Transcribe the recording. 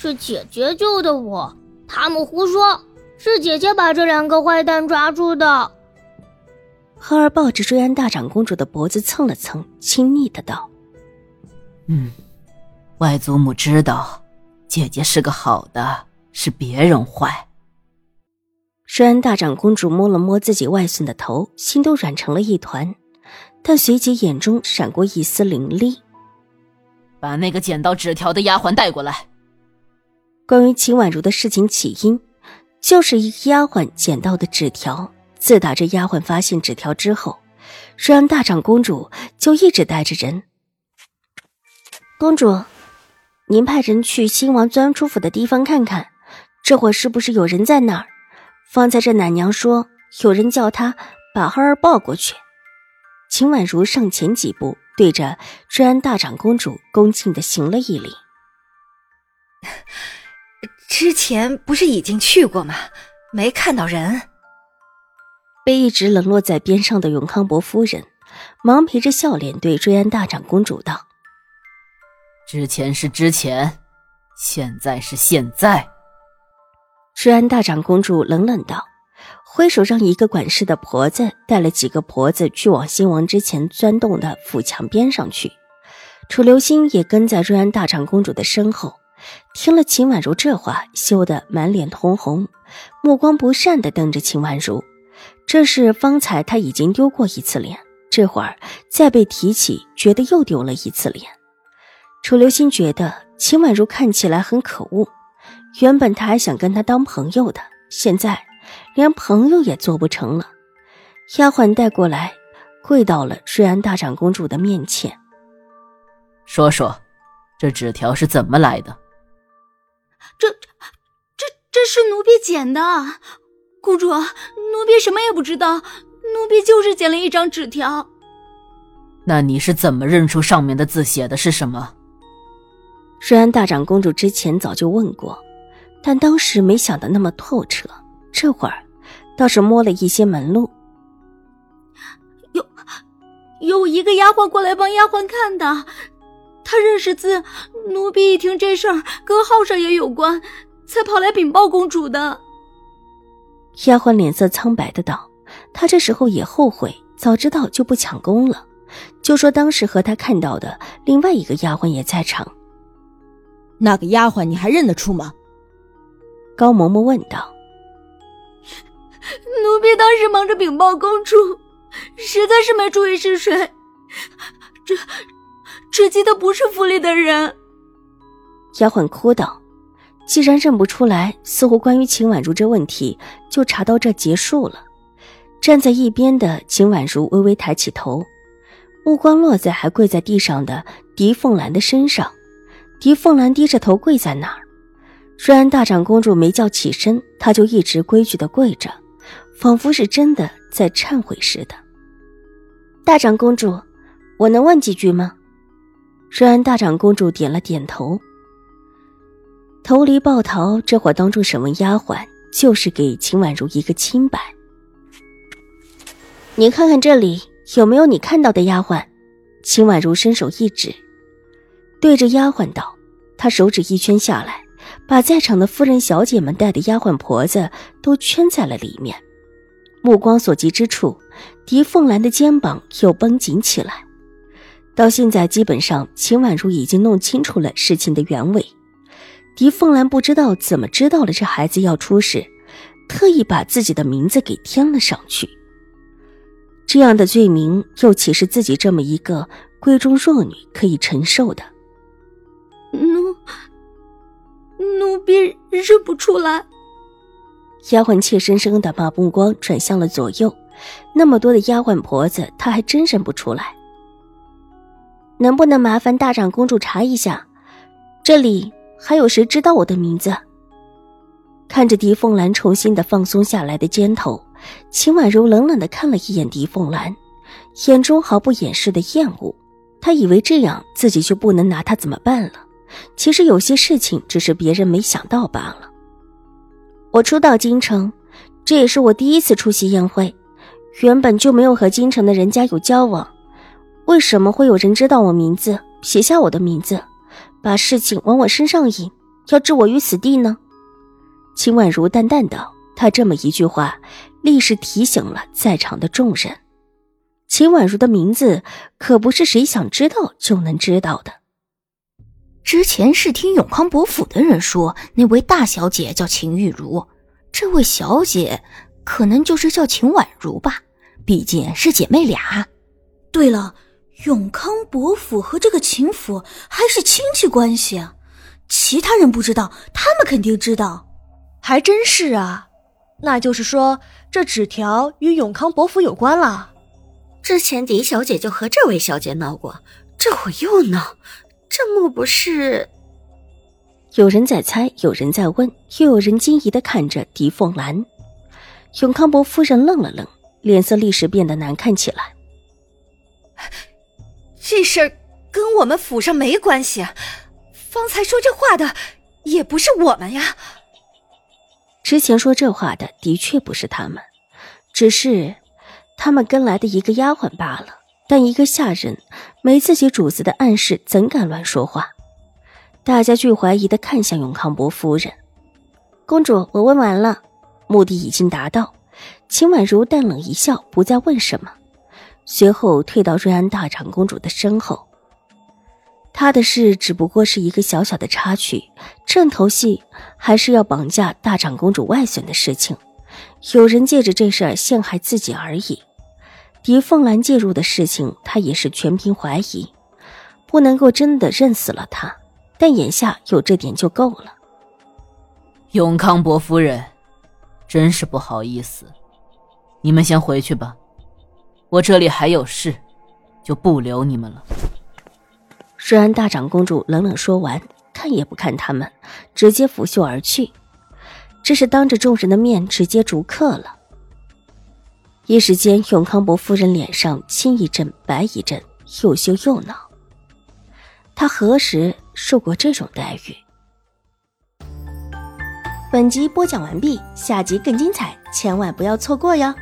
是姐姐救的我，他们胡说，是姐姐把这两个坏蛋抓住的。赫尔抱着瑞安大长公主的脖子蹭了蹭，亲昵的道：“嗯，外祖母知道，姐姐是个好的，是别人坏。”瑞安大长公主摸了摸自己外孙的头，心都软成了一团，但随即眼中闪过一丝凌厉，把那个捡到纸条的丫鬟带过来。关于秦婉如的事情起因，就是一丫鬟捡到的纸条。自打这丫鬟发现纸条之后，瑞安大长公主就一直带着人。公主，您派人去新王钻出府的地方看看，这会是不是有人在那儿？方才这奶娘说有人叫她把孩儿抱过去。秦婉如上前几步，对着瑞安大长公主恭敬的行了一礼。之前不是已经去过吗？没看到人。被一直冷落在边上的永康伯夫人，忙陪着笑脸对瑞安大长公主道：“之前是之前，现在是现在。”瑞安大长公主冷冷道，挥手让一个管事的婆子带了几个婆子去往新王之前钻洞的府墙边上去。楚留心也跟在瑞安大长公主的身后。听了秦婉如这话，羞得满脸通红，目光不善的瞪着秦婉如。这是方才他已经丢过一次脸，这会儿再被提起，觉得又丢了一次脸。楚留心觉得秦婉如看起来很可恶，原本他还想跟她当朋友的，现在连朋友也做不成了。丫鬟带过来，跪到了瑞安大长公主的面前，说说，这纸条是怎么来的？这、这、这是奴婢捡的，公主，奴婢什么也不知道，奴婢就是捡了一张纸条。那你是怎么认出上面的字写的是什么？虽然大长公主之前早就问过，但当时没想的那么透彻，这会儿倒是摸了一些门路。有，有一个丫鬟过来帮丫鬟看的。他认识字，奴婢一听这事儿跟浩少爷有关，才跑来禀报公主的。丫鬟脸色苍白的道：“她这时候也后悔，早知道就不抢功了。就说当时和她看到的另外一个丫鬟也在场。那个丫鬟你还认得出吗？”高嬷嬷问道。奴婢当时忙着禀报公主，实在是没注意是谁。这。只记得不是府里的人。丫鬟哭道：“既然认不出来，似乎关于秦婉如这问题就查到这结束了。”站在一边的秦婉如微微抬起头，目光落在还跪在地上的狄凤兰的身上。狄凤兰低着头跪在那儿。虽然大长公主没叫起身，她就一直规矩的跪着，仿佛是真的在忏悔似的。大长公主，我能问几句吗？瑞安大长公主点了点头。投离抱桃这会当众审问丫鬟，就是给秦婉如一个清白。你看看这里有没有你看到的丫鬟？秦婉如伸手一指，对着丫鬟道：“她手指一圈下来，把在场的夫人、小姐们带的丫鬟婆子都圈在了里面。目光所及之处，狄凤兰的肩膀又绷紧起来。”到现在，基本上秦婉如已经弄清楚了事情的原委。狄凤兰不知道怎么知道了这孩子要出事，特意把自己的名字给添了上去。这样的罪名，又岂是自己这么一个闺中弱女可以承受的？奴奴婢认不出来。丫鬟怯生生的把目光转向了左右，那么多的丫鬟婆子，她还真认不出来。能不能麻烦大长公主查一下，这里还有谁知道我的名字？看着狄凤兰重新的放松下来的肩头，秦婉如冷冷的看了一眼狄凤兰，眼中毫不掩饰的厌恶。她以为这样自己就不能拿她怎么办了，其实有些事情只是别人没想到罢了。我初到京城，这也是我第一次出席宴会，原本就没有和京城的人家有交往，为什么会有人知道我名字，写下我的名字，把事情往我身上引，要置我于死地呢？秦婉如淡淡道：“她这么一句话，立时提醒了在场的众人。秦婉如的名字可不是谁想知道就能知道的。之前是听永康伯府的人说，那位大小姐叫秦玉茹，这位小姐可能就是叫秦婉如吧，毕竟是姐妹俩。对了，永康伯府和这个秦府还是亲戚关系啊，其他人不知道，他们肯定知道。”还真是啊，那就是说这纸条与永康伯府有关了。之前狄小姐就和这位小姐闹过，这会又闹，这莫不是？有人在猜，有人在问，又有人惊疑的看着狄凤兰。永康伯夫人愣了愣，脸色立时变得难看起来。这事儿跟我们府上没关系，方才说这话的也不是我们呀。之前说这话的的确不是他们，只是他们跟来的一个丫鬟罢了。但一个下人没自己主子的暗示，怎敢乱说话？大家俱怀疑的看向永康伯夫人。公主，我问完了，目的已经达到。秦婉如淡冷一笑，不再问什么，随后退到瑞安大长公主的身后。他的事只不过是一个小小的插曲，正头戏还是要绑架大长公主外孙的事情。有人借着这事儿陷害自己而已。狄凤兰介入的事情，他也是全凭怀疑，不能够真的认死了他。但眼下有这点就够了。永康伯夫人，真是不好意思，你们先回去吧，我这里还有事，就不留你们了。瑞安大长公主冷冷说完，看也不看他们，直接拂袖而去。这是当着众人的面直接逐客了。一时间，永康伯夫人脸上青一阵白一阵，又羞又恼。她何时受过这种待遇？本集播讲完毕，下集更精彩，千万不要错过哟！